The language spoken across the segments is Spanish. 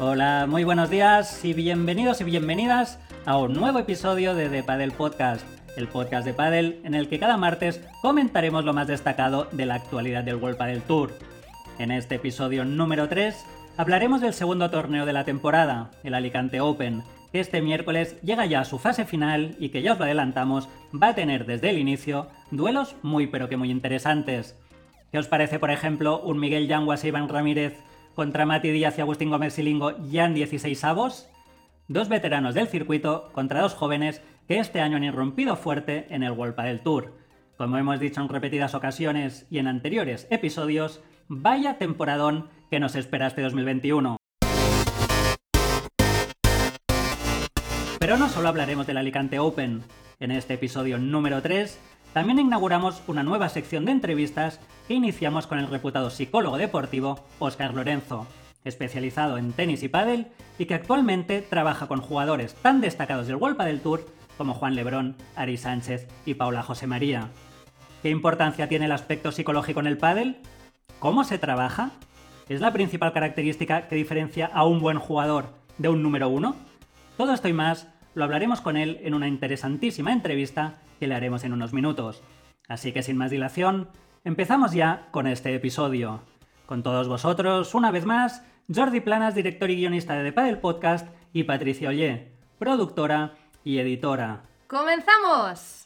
Hola, muy buenos días y bienvenidos y bienvenidas a un nuevo episodio de The Padel Podcast, el podcast de Padel en el que cada martes comentaremos lo más destacado de la actualidad del World Padel Tour. En este episodio número 3 hablaremos del segundo torneo de la temporada, el Alicante Open, que este miércoles llega ya a su fase final y que ya os lo adelantamos, va a tener desde el inicio duelos muy pero que muy interesantes. ¿Qué os parece, por ejemplo, un Miguel Yanguas e Iván Ramírez contra Mati Díaz y Agustín Gómez Silingo ya en 16 avos? Dos veteranos del circuito contra dos jóvenes que este año han irrumpido fuerte en el World del Tour. Como hemos dicho en repetidas ocasiones y en anteriores episodios, vaya temporadón que nos espera este 2021. Pero no solo hablaremos del Alicante Open. En este episodio número 3 también inauguramos una nueva sección de entrevistas que iniciamos con el reputado psicólogo deportivo Óscar Lorenzo, especializado en tenis y pádel y que actualmente trabaja con jugadores tan destacados del World del Tour como Juan Lebrón, Ari Sánchez y Paula José María. ¿Qué importancia tiene el aspecto psicológico en el pádel? ¿Cómo se trabaja? ¿Es la principal característica que diferencia a un buen jugador de un número uno? Todo esto y más lo hablaremos con él en una interesantísima entrevista que le haremos en unos minutos. Así que sin más dilación, empezamos ya con este episodio. Con todos vosotros, una vez más, Jordi Planas, director y guionista de The Padel Podcast, y Patricia Ollé, productora y editora. ¡Comenzamos!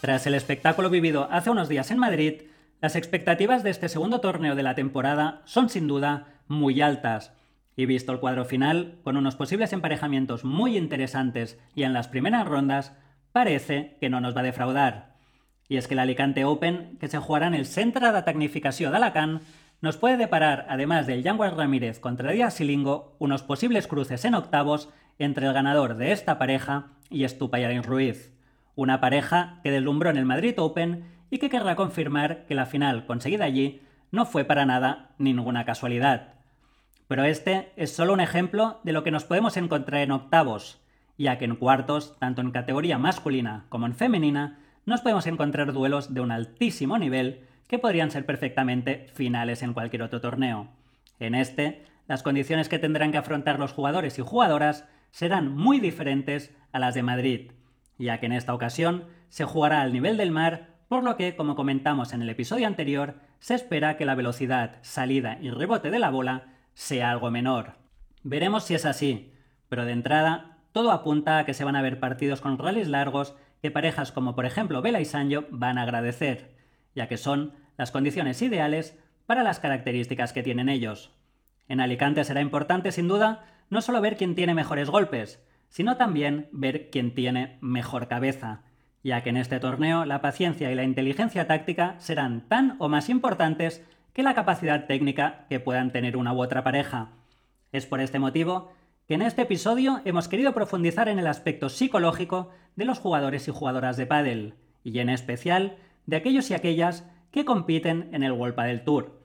Tras el espectáculo vivido hace unos días en Madrid, las expectativas de este segundo torneo de la temporada son sin duda muy altas. Y visto el cuadro final, con unos posibles emparejamientos muy interesantes y en las primeras rondas, parece que no nos va a defraudar. Y es que el Alicante Open, que se jugará en el Centre de Tecnificació d'Alacant, nos puede deparar, además del Yanguas Ramírez contra Díaz Silingo, unos posibles cruces en octavos entre el ganador de esta pareja y Estupayarin Ruiz. Una pareja que deslumbró en el Madrid Open y que querrá confirmar que la final conseguida allí no fue para nada ninguna casualidad. Pero este es solo un ejemplo de lo que nos podemos encontrar en octavos, ya que en cuartos, tanto en categoría masculina como en femenina, nos podemos encontrar duelos de un altísimo nivel que podrían ser perfectamente finales en cualquier otro torneo. En este, las condiciones que tendrán que afrontar los jugadores y jugadoras serán muy diferentes a las de Madrid, ya que en esta ocasión se jugará al nivel del mar, por lo que, como comentamos en el episodio anterior, se espera que la velocidad, salida y rebote de la bola sea algo menor. Veremos si es así, pero de entrada, todo apunta a que se van a ver partidos con rallies largos que parejas como por ejemplo Vela y Sancho van a agradecer, ya que son las condiciones ideales para las características que tienen ellos. En Alicante será importante, sin duda, no solo ver quién tiene mejores golpes, sino también ver quién tiene mejor cabeza, ya que en este torneo la paciencia y la inteligencia táctica serán tan o más importantes que la capacidad técnica que puedan tener una u otra pareja. Es por este motivo que en este episodio hemos querido profundizar en el aspecto psicológico de los jugadores y jugadoras de pádel, y en especial de aquellos y aquellas que compiten en el World Padel Tour.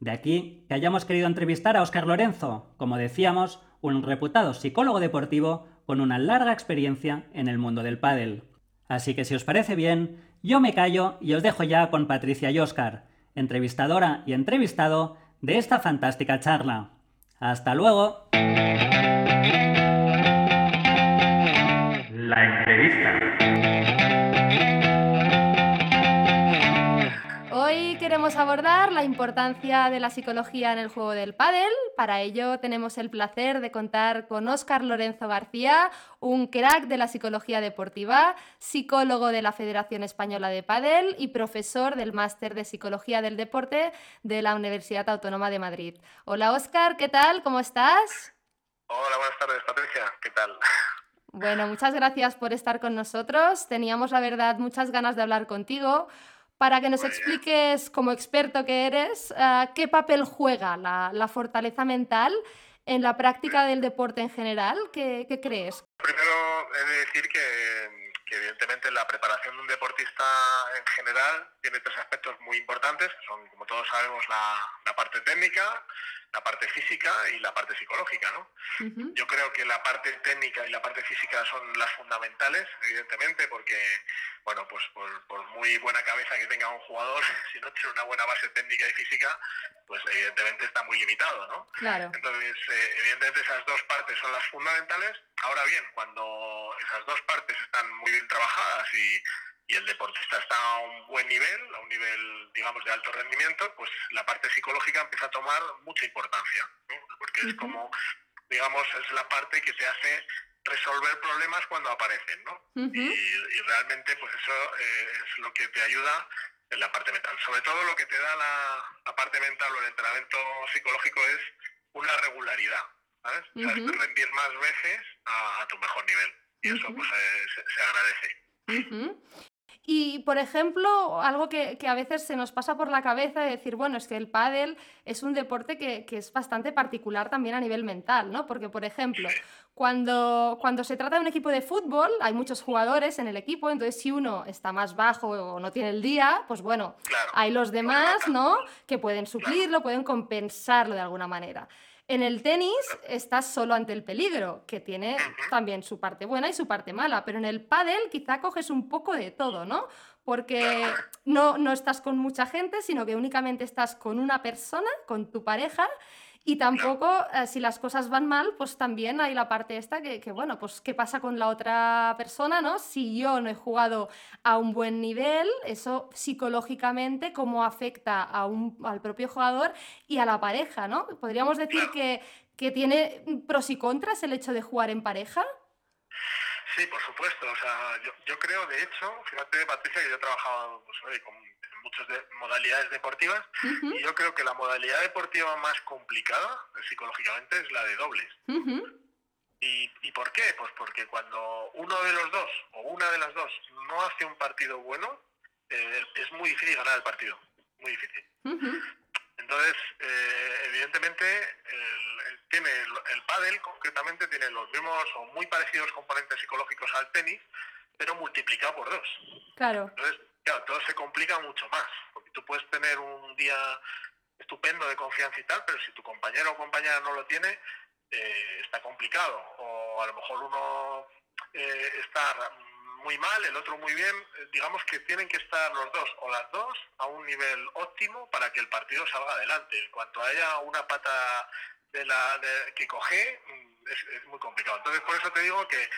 De aquí que hayamos querido entrevistar a Óscar Lorenzo, como decíamos, un reputado psicólogo deportivo con una larga experiencia en el mundo del pádel. Así que si os parece bien, yo me callo y os dejo ya con Patricia y Óscar, entrevistadora y entrevistado de esta fantástica charla. Hasta luego. La entrevista. Queremos abordar la importancia de la psicología en el juego del pádel. Para ello tenemos el placer de contar con Óscar Lorenzo García, un crack de la psicología deportiva, psicólogo de la Federación Española de Pádel y profesor del Máster de Psicología del Deporte de la Universidad Autónoma de Madrid. Hola Óscar, ¿qué tal? ¿Cómo estás? Hola, buenas tardes Patricia, ¿qué tal? Bueno, muchas gracias por estar con nosotros. Teníamos, la verdad, muchas ganas de hablar contigo para que nos expliques, como experto que eres, eh, qué papel juega la, fortaleza mental en la práctica del deporte en general. ¿Qué, crees? Primero he de decir que, que evidentemente la preparación de un deportista en general tiene tres aspectos muy importantes, que son, como todos sabemos, la, la parte técnica, la parte física y la parte psicológica, ¿no? Yo creo que la parte técnica y la parte física son las fundamentales, evidentemente, porque, bueno, pues por, muy buena cabeza que tenga un jugador, si no tiene una buena base técnica y física, pues evidentemente está muy limitado, ¿no? Claro. Entonces, eh, evidentemente esas dos partes son las fundamentales. Ahora bien, cuando esas dos partes están muy bien trabajadas y y el deportista está a un buen nivel, a un nivel, digamos, de alto rendimiento, pues la parte psicológica empieza a tomar mucha importancia, porque es como, digamos, es la parte que te hace resolver problemas cuando aparecen, ¿no? y, realmente, pues eso eh, es lo que te ayuda en la parte mental. Sobre todo lo que te da la, parte mental o el entrenamiento psicológico es una regularidad, ¿sabes? o sea, rendir más veces a, tu mejor nivel. Y eso, pues, eh, se, agradece. Y, por ejemplo, algo que, a veces se nos pasa por la cabeza es decir, bueno, es que el pádel es un deporte que, es bastante particular también a nivel mental, ¿no? Porque, por ejemplo, cuando, cuando se trata de un equipo de fútbol, hay muchos jugadores en el equipo, entonces si uno está más bajo o no tiene el día, pues bueno, hay los demás, ¿no? Que pueden suplirlo, pueden compensarlo de alguna manera. En el tenis estás solo ante el peligro, que tiene también su parte buena y su parte mala, pero en el pádel quizá coges un poco de todo, ¿no? Porque no, no estás con mucha gente, sino que únicamente estás con una persona, con tu pareja, y tampoco, eh, si las cosas van mal, pues también hay la parte esta que, que, bueno, pues qué pasa con la otra persona, ¿no? Si yo no he jugado a un buen nivel, eso psicológicamente, cómo afecta a un, al propio jugador y a la pareja, ¿no? Podríamos decir que, que tiene pros y contras el hecho de jugar en pareja. Sí, por supuesto. O sea, yo, yo creo, de hecho, fíjate, Patricia, que yo he trabajado pues, con muchas modalidades deportivas y yo creo que la modalidad deportiva más complicada eh, psicológicamente es la de dobles. ¿Y, ¿Y, por qué? Pues porque cuando uno de los dos o una de las dos no hace un partido bueno, eh, es muy difícil ganar el partido, muy difícil. Entonces, eh, evidentemente, el, tiene el, pádel concretamente tiene los mismos o muy parecidos componentes psicológicos al tenis, pero multiplicado por dos. Claro. Entonces, claro, todo se complica mucho más, porque tú puedes tener un día estupendo de confianza y tal, pero si tu compañero o compañera no lo tiene, eh, está complicado. O a lo mejor uno eh, está muy mal, el otro muy bien. Eh, digamos que tienen que estar los dos o las dos a un nivel óptimo para que el partido salga adelante. En cuanto haya una pata de la que coge, mm, es, es muy complicado. Entonces, por eso te digo que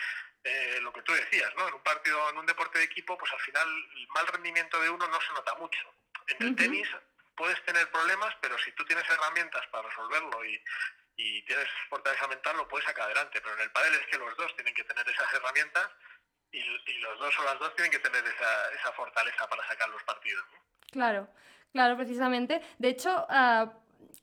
eh, lo que tú decías, ¿no? En un partido, en un deporte de equipo, pues al final el mal rendimiento de uno no se nota mucho. En el tenis puedes tener problemas, pero si tú tienes herramientas para resolverlo y, tienes fortaleza mental, lo puedes sacar adelante. Pero en el pádel es que los dos tienen que tener esas herramientas y, los dos o las dos tienen que tener esa, fortaleza para sacar los partidos. Claro, claro, precisamente. De hecho,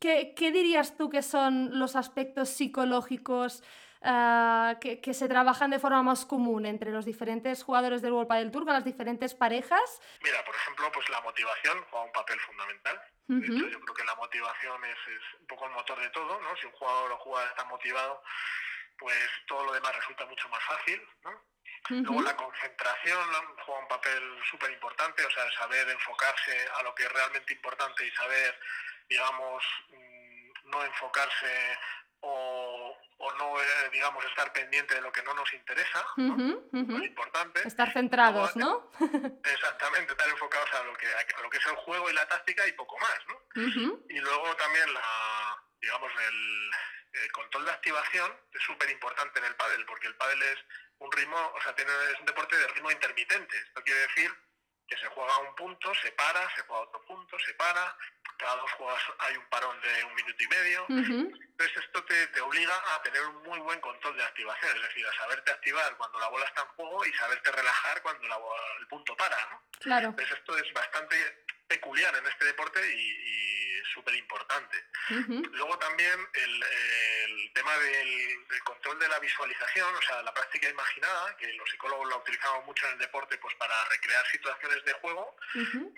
¿qué, ¿qué dirías tú que son los aspectos psicológicos? Ah, que, se trabajan de forma más común entre los diferentes jugadores del World del Tour, las diferentes parejas? Mira, por ejemplo, pues la motivación juega un papel fundamental. yo creo que la motivación es, un poco el motor de todo, ¿no? Si un jugador o jugador está motivado, pues todo lo demás resulta mucho más fácil, ¿no? Luego la concentración juega un papel súper importante, o sea, saber enfocarse a lo que es realmente importante y saber, digamos, mm, no enfocarse o, no, eh, digamos, estar pendiente de lo que no nos interesa, Muy importante. Estar centrados, ¿no? exactamente, estar enfocados a lo, que, a lo que es el juego y la táctica y poco más, ¿no? Y luego también la, digamos, el, control de activación es súper importante en el pádel, porque el pádel es un ritmo, o sea, tiene, es un deporte de ritmo intermitente. Esto quiere decir que se juega un punto, se para, se juega otro punto, se para, cada dos juegos hay un parón de un minuto y medio. Entonces esto te, obliga a tener un muy buen control de activación, es decir, a saberte activar cuando la bola está en juego y saberte relajar cuando la el punto para. ¿no? Claro. Entonces esto es bastante peculiar en este deporte y, súper importante. Luego también el, tema del, control de la visualización, o sea, la práctica imaginada, que los psicólogos la utilizamos mucho en el deporte pues para recrear situaciones de juego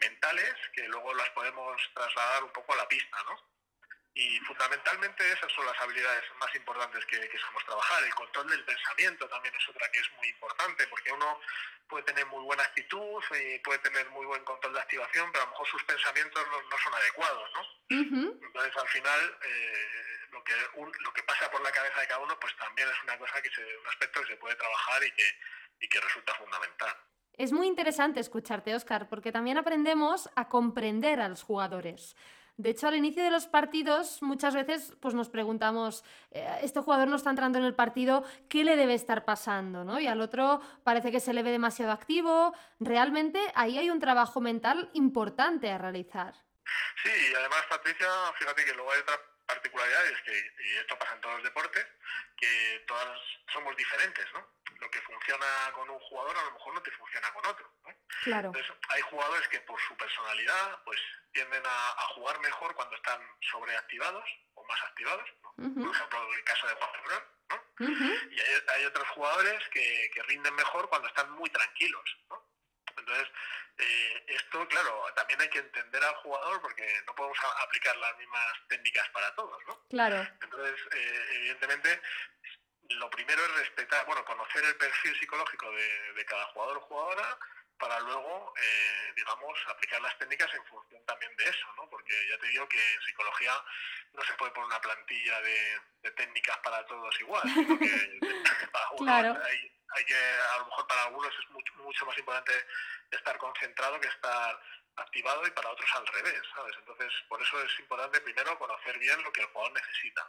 mentales que luego las podemos trasladar un poco a la pista, ¿no? Y fundamentalmente esas son las habilidades más importantes que, que sabemos trabajar. El control del pensamiento también es otra que es muy importante, porque uno puede tener muy buena actitud y puede tener muy buen control de activación, pero a lo mejor sus pensamientos no, son adecuados, ¿no? Entonces, al final, eh, lo, que, lo que pasa por la cabeza de cada uno, pues también es una cosa que se, un aspecto que se puede trabajar y que, y que resulta fundamental. Es muy interesante escucharte, Oscar, porque también aprendemos a comprender a los jugadores. De hecho, al inicio de los partidos muchas veces pues, nos preguntamos, eh, este jugador no está entrando en el partido, ¿qué le debe estar pasando? ¿no? Y al otro parece que se le ve demasiado activo. Realmente ahí hay un trabajo mental importante a realizar. Sí, y además, Patricia, fíjate que luego hay otra particularidad, es que, y esto pasa en todos los deportes, que todas somos diferentes, ¿no? Lo que funciona con un jugador a lo mejor no te funciona con otro. ¿no? Claro. Entonces, hay jugadores que por su personalidad, pues tienden a, jugar mejor cuando están sobreactivados o más activados. Por ejemplo, el caso de Juan Lebrón. ¿no? Y hay, otros jugadores que, rinden mejor cuando están muy tranquilos. ¿no? Entonces, eh, esto, claro, también hay que entender al jugador porque no podemos aplicar las mismas técnicas para todos, ¿no? Claro. Entonces, eh, evidentemente, lo primero es respetar, bueno, conocer el perfil psicológico de, de cada jugador o jugadora, para luego, eh, digamos, aplicar las técnicas en función también de eso, ¿no? Porque ya te digo que en psicología no se puede poner una plantilla de, técnicas para todos igual, sino que para claro. hay, que, a lo mejor para algunos es mucho, mucho más importante estar concentrado que estar activado y para otros al revés, ¿sabes? Entonces, por eso es importante primero conocer bien lo que el jugador necesita.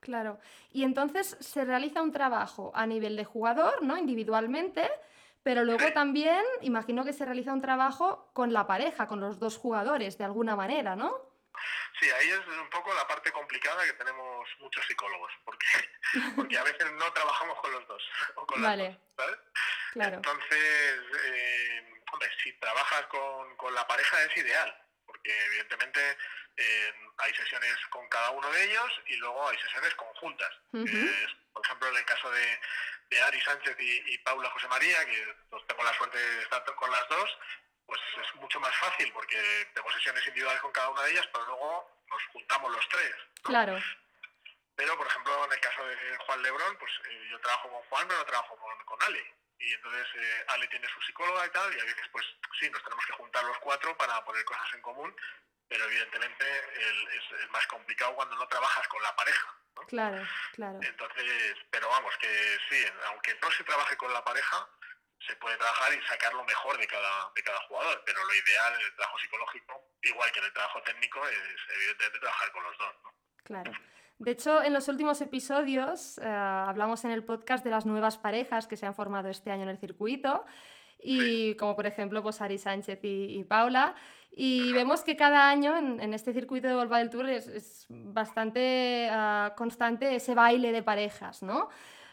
Claro. Y entonces se realiza un trabajo a nivel de jugador, ¿no? Individualmente, pero luego también imagino que se realiza un trabajo con la pareja, con los dos jugadores, de alguna manera, ¿no? Sí, ahí es un poco la parte complicada que tenemos muchos psicólogos, porque, porque a veces no trabajamos con los dos. O con vale. ¿sabes? Claro. Entonces, eh, hombre, si trabajas con, con, la pareja es ideal, porque evidentemente eh, hay sesiones con cada uno de ellos y luego hay sesiones conjuntas. por ejemplo, en el caso de, de Ari Sánchez y, Paula José María, que pues, tengo la suerte de estar con las dos, pues es mucho más fácil porque tengo sesiones individuales con cada una de ellas, pero luego nos juntamos los tres. Claro. Pero, por ejemplo, en el caso de Juan Lebrón, pues eh, yo trabajo con Juan, pero no trabajo con, con Ale. Y entonces eh, Ale tiene su psicóloga y tal, y a veces, pues sí, nos tenemos que juntar los cuatro para poner cosas en común, pero evidentemente es más complicado cuando no trabajas con la pareja. Claro, claro. Entonces, pero vamos, que sí, aunque no se trabaje con la pareja, se puede trabajar y sacar lo mejor de cada, de cada jugador, pero lo ideal en el trabajo psicológico, igual que en el trabajo técnico, es evidentemente trabajar con los dos. ¿no? Claro. De hecho, en los últimos episodios eh, hablamos en el podcast de las nuevas parejas que se han formado este año en el circuito y como por ejemplo pues Ari Sánchez y, Paula. Y vemos que cada año en, este circuito de Volva del Tour es, bastante ah, constante ese baile de parejas, ¿no?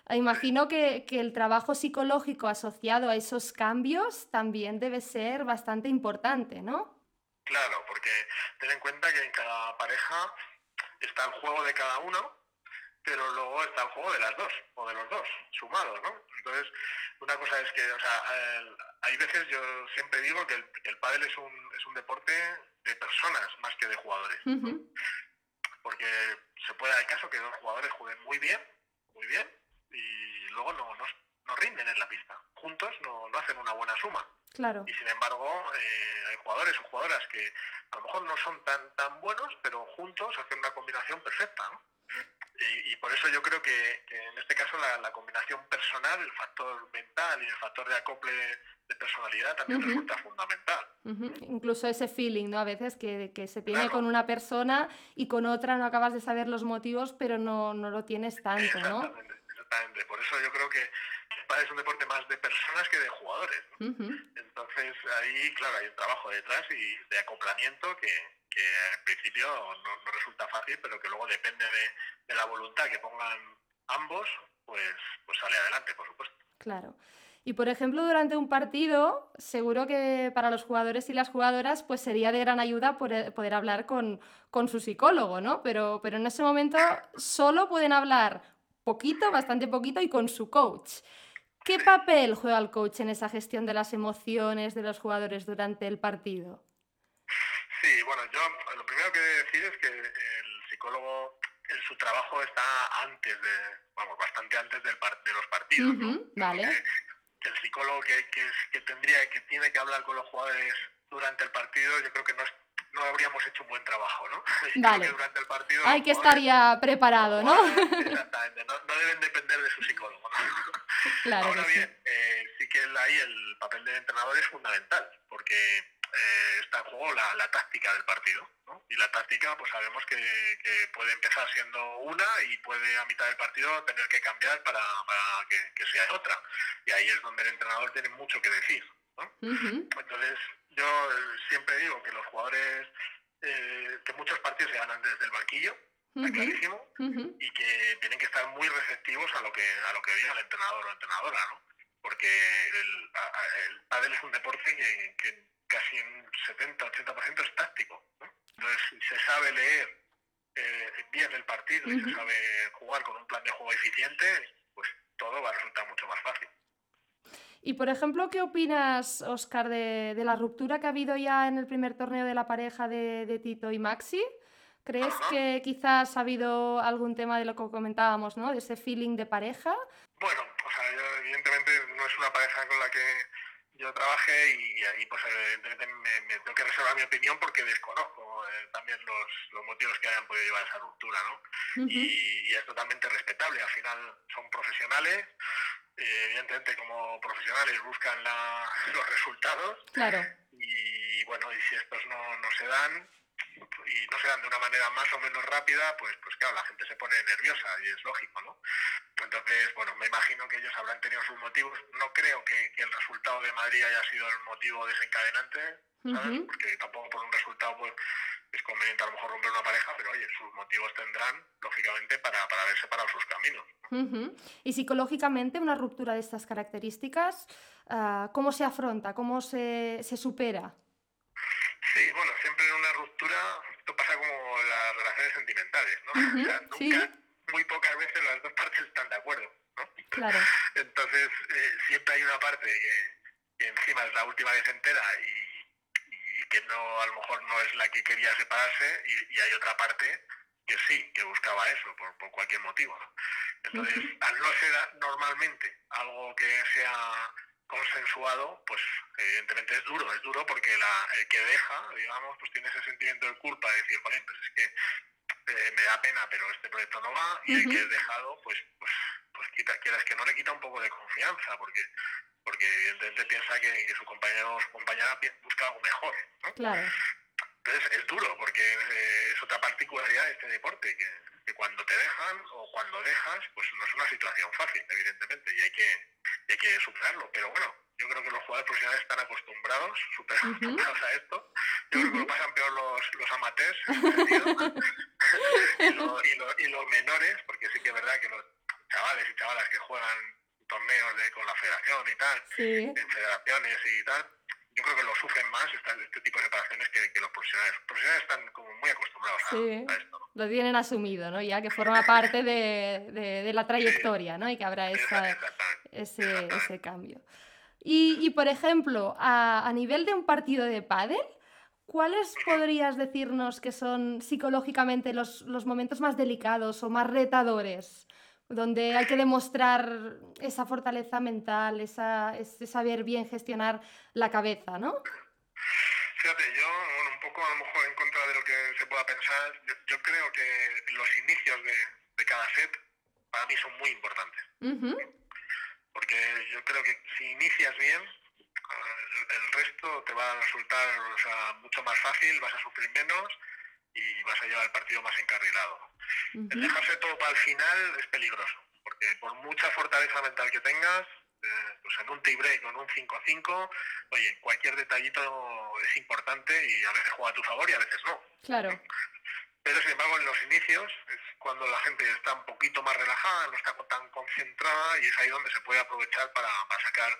Imagino que, que, el trabajo psicológico asociado a esos cambios también debe ser bastante importante, ¿no? Claro, porque ten en cuenta que en cada pareja está el juego de cada uno pero luego está el juego de las dos, o de los dos, sumados, ¿no? Entonces, una cosa es que, o sea, hay veces, yo siempre digo que el, el pádel es un, es un deporte de personas más que de jugadores. Porque se puede dar el caso que dos jugadores jueguen muy bien, muy bien, y luego no, no, no rinden en la pista. Juntos no, no, hacen una buena suma. Claro. Y sin embargo, eh, hay jugadores o jugadoras que a lo mejor no son tan, tan buenos, pero juntos hacen una combinación perfecta, ¿no? Y, por eso yo creo que, en este caso la, combinación personal, el factor mental y el factor de acople de personalidad también resulta fundamental. Incluso ese feeling, ¿no? A veces que, se tiene con una persona y con otra no acabas de saber los motivos, pero no, no lo tienes tanto, ¿no? Exactamente, Por eso yo creo que es un deporte más de personas que de jugadores. Entonces ahí, claro, hay un trabajo detrás y de acoplamiento que, que al principio no, resulta fácil, pero que luego depende de, la voluntad que pongan ambos, pues, pues sale adelante, por supuesto. Claro. Y por ejemplo, durante un partido, seguro que para los jugadores y las jugadoras, pues sería de gran ayuda poder, poder hablar con, con, su psicólogo, ¿no? Pero, pero en ese momento solo pueden hablar poquito, bastante poquito, y con su coach. ¿Qué papel juega el coach en esa gestión de las emociones de los jugadores durante el partido? Sí, bueno, yo lo primero que decir es que el psicólogo, su trabajo está antes de, vamos, bastante antes del de los partidos. Vale. el psicólogo que, que, que, tendría, que tiene que hablar con los jugadores durante el partido, yo creo que no es no habríamos hecho un buen trabajo, ¿no? Vale. Durante el partido, Hay que estar ya preparado, ¿no? Exactamente, no, no, deben depender de su psicólogo, ¿no? Claro Ahora bien, eh, sí que ahí el papel del entrenador es fundamental, porque eh, está en juego la, la, táctica del partido, ¿no? Y la táctica, pues sabemos que, que, puede empezar siendo una y puede a mitad del partido tener que cambiar para, para que, que, sea otra. Y ahí es donde el entrenador tiene mucho que decir, ¿no? Entonces, yo siempre digo que los jugadores, eh, que muchos partidos se ganan desde el banquillo, está clarísimo, y que tienen que estar muy receptivos a lo que a lo que diga el entrenador o entrenadora, ¿no? Porque el, el pádel es un deporte que, casi en 70-80% es táctico, ¿no? Entonces, si se sabe leer eh, bien el partido y se sabe jugar con un plan de juego eficiente, pues todo va a resultar mucho más fácil. Y por ejemplo, ¿qué opinas, Oscar, de, la ruptura que ha habido ya en el primer torneo de la pareja de, Tito y Maxi? ¿Crees que quizás ha habido algún tema de lo que comentábamos, ¿no? De ese feeling de pareja. Bueno, o sea, yo, evidentemente no es una pareja con la que yo trabajé y ahí pues evidentemente me, tengo que reservar mi opinión porque desconozco eh, también los, motivos que hayan podido llevar a esa ruptura, ¿no? y, y, es totalmente respetable. Al final son profesionales, eh, evidentemente como profesionales buscan los resultados. Claro. Y bueno, y si estos no, no se dan, y no se dan de una manera más o menos rápida, pues, pues claro, la gente se pone nerviosa y es lógico, ¿no? Entonces, bueno, me imagino que ellos habrán tenido sus motivos. No creo que, el resultado de Madrid haya sido el motivo desencadenante, ¿sabes? Porque tampoco por un resultado, pues es conveniente a lo mejor romper una pareja, pero oye, sus motivos tendrán, lógicamente, para, para haber separado sus caminos. Y psicológicamente, una ruptura de estas características, uh, ¿cómo se afronta? ¿Cómo se, se supera? Sí, bueno, siempre en una ruptura, esto pasa como las relaciones sentimentales, ¿no? o sea, nunca, muy pocas veces las dos partes están de acuerdo, ¿no? Claro. Entonces, eh, siempre hay una parte que, que encima es la última que se entera y que no a lo mejor no es la que quería separarse y, hay otra parte que sí, que buscaba eso por, por cualquier motivo. Entonces, al no ser normalmente algo que sea consensuado, pues evidentemente es duro, es duro porque la, el que deja, digamos, pues tiene ese sentimiento de culpa de decir, joder, pues es que eh, me da pena, pero este proyecto no va, y el que es dejado, pues, pues, pues quita, quieras que no le quita un poco de confianza, porque porque evidentemente piensa que, su compañero o su compañera busca algo mejor. ¿no? Claro. Entonces es duro, porque eh, es otra particularidad de este deporte, que, que, cuando te dejan o cuando dejas, pues no es una situación fácil, evidentemente, y hay que, hay que superarlo. Pero bueno, yo creo que los jugadores profesionales están acostumbrados, súper acostumbrados a esto. Yo creo que lo pasan peor los, los amateurs y, y los menores, porque sí que es verdad que los chavales y chavalas que juegan torneos de, con la federación y tal, en federaciones y tal, yo creo que lo sufren más este tipo de separaciones que, que, los profesionales. Los profesionales están como muy acostumbrados a, esto. Lo tienen asumido, ¿no? Ya que forma parte de, de, de la trayectoria, ¿no? Y que habrá esa, ese, ese cambio. Y, y, por ejemplo, a, a, nivel de un partido de pádel, ¿cuáles podrías decirnos que son psicológicamente los, los momentos más delicados o más retadores donde hay que demostrar esa fortaleza mental, esa, ese saber bien gestionar la cabeza, ¿no? Fíjate, yo, un poco a lo mejor en contra de lo que se pueda pensar, yo, creo que los inicios de, de, cada set para mí son muy importantes. Porque yo creo que si inicias bien, el, resto te va a resultar mucho más fácil, vas a sufrir menos y vas a llevar el partido más encarrilado. El dejarse todo para el final es peligroso, porque por mucha fortaleza mental que tengas, eh, pues en un tie break o en un 5-5, oye, cualquier detallito es importante y a veces juega a tu favor y a veces no. Claro. Pero sin embargo en los inicios es cuando la gente está un poquito más relajada, no está tan concentrada y es ahí donde se puede aprovechar para, sacar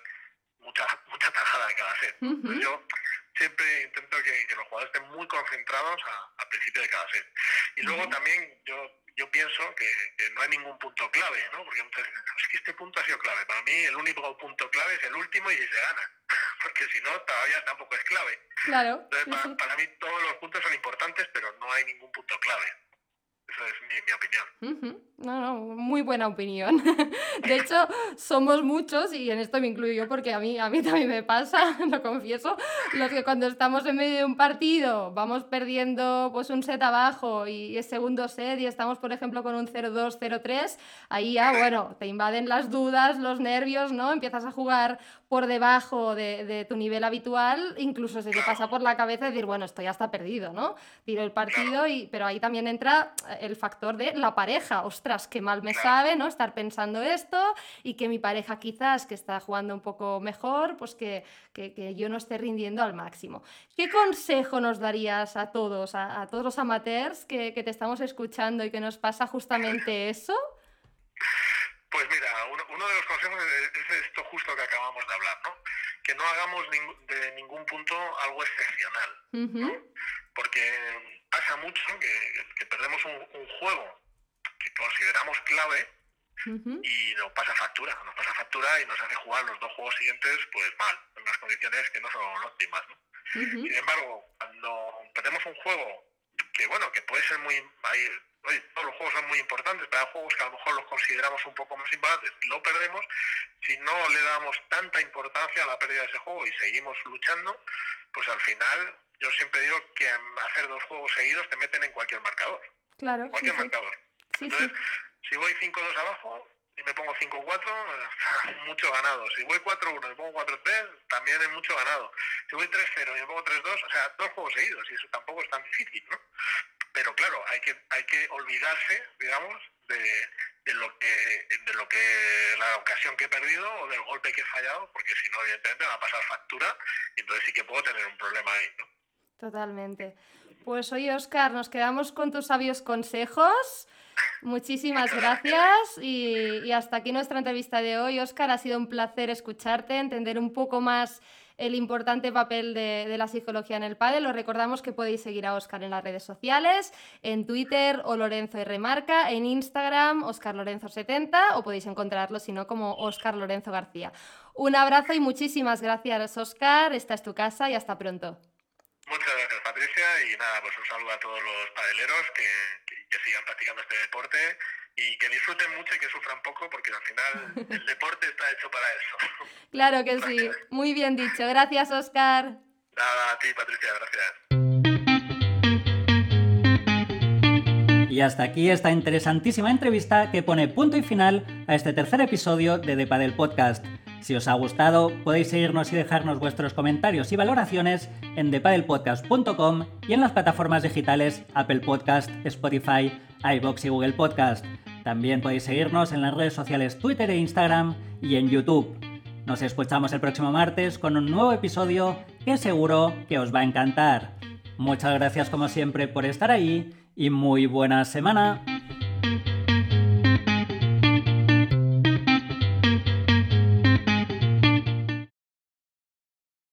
mucha, mucha tajada de cada set. Yo siempre intento que, los jugadores estén muy concentrados al principio de cada set. Y luego también yo, yo pienso que, no hay ningún punto clave, ¿no? Porque muchas veces, es que este punto ha sido clave. Para mí el único punto clave es el último y se gana. Porque si no, todavía tampoco es clave. Claro. Entonces, para, mí todos los puntos son importantes, pero no hay ningún punto clave. Esa es mi, opinión. No, no, muy buena opinión. De hecho, somos muchos, y en esto me incluyo yo porque a mí, a mí también me pasa, lo confieso, los que cuando estamos en medio de un partido vamos perdiendo pues un set abajo y es segundo set y estamos, por ejemplo, con un 0-2, 0-3, ahí ya, bueno, te invaden las dudas, los nervios, ¿no? Empiezas a jugar por debajo de, de tu nivel habitual, incluso se te pasa por la cabeza decir, bueno, esto ya está perdido, ¿no? Tiro el partido, y, pero ahí también entra el factor de la pareja, ostras, qué mal me sabe, ¿no? Estar pensando esto y que mi pareja quizás que está jugando un poco mejor, pues que, que, que yo no esté rindiendo al máximo. ¿Qué consejo nos darías a todos, a, a todos los amateurs que, que te estamos escuchando y que nos pasa justamente eso? Pues mira, uno, uno, de los consejos es esto justo que acabamos de hablar, ¿no? Que no hagamos de ningún punto algo excepcional, ¿no? Porque pasa mucho que, que perdemos un, un, juego que consideramos clave y nos pasa factura, nos pasa factura y nos hace jugar los dos juegos siguientes pues mal, en unas condiciones que no son óptimas, ¿no? Sin embargo, cuando perdemos un juego que bueno, que puede ser muy hay, oye, todos los juegos son muy importantes, pero hay juegos que a lo mejor los consideramos un poco más importantes, lo perdemos, si no le damos tanta importancia a la pérdida de ese juego y seguimos luchando, pues al final yo siempre digo que hacer dos juegos seguidos te meten en cualquier marcador. Claro. Cualquier sí, marcador. Sí, Entonces, si voy 5-2 abajo y me pongo 5-4, mucho ganado. Si voy 4-1 y me pongo 4-3, también es mucho ganado. Si voy 3-0 y me pongo 3-2, o sea, dos juegos seguidos, y eso tampoco es tan difícil, ¿no? Pero claro, hay que, hay que olvidarse, digamos, de, de, lo que de lo que la ocasión que he perdido o del golpe que he fallado, porque si no, evidentemente me va a pasar factura y entonces sí que puedo tener un problema ahí, ¿no? Totalmente. Pues oye, Oscar, nos quedamos con tus sabios consejos. Muchísimas gracias y, y, hasta aquí nuestra entrevista de hoy. Oscar, ha sido un placer escucharte, entender un poco más el importante papel de, la psicología en el pádel. Os recordamos que podéis seguir a Oscar en las redes sociales, en Twitter o Lorenzo R. Marca, en Instagram Oscar Lorenzo 70 o podéis encontrarlo si no como Oscar Lorenzo García. Un abrazo y muchísimas gracias Oscar, esta es tu casa y hasta pronto. Muchas gracias Patricia y nada, pues un saludo a todos los padeleros que sigan practicando este deporte y que disfruten mucho y que sufran poco porque al final el deporte está hecho para eso. Claro que sí, muy bien dicho. Gracias Oscar. Nada, a ti Patricia, gracias. Y hasta aquí esta interesantísima entrevista que pone punto y final a este tercer episodio de The Padel Podcast. Si os ha gustado, podéis seguirnos y dejarnos vuestros comentarios y valoraciones en thepadelpodcast.com y en las plataformas digitales Apple Podcast, Spotify, iBox y Google Podcast. También podéis seguirnos en las redes sociales Twitter e Instagram y en YouTube. Nos escuchamos el próximo martes con un nuevo episodio que seguro que os va a encantar. Muchas gracias como siempre por estar ahí y muy buena semana.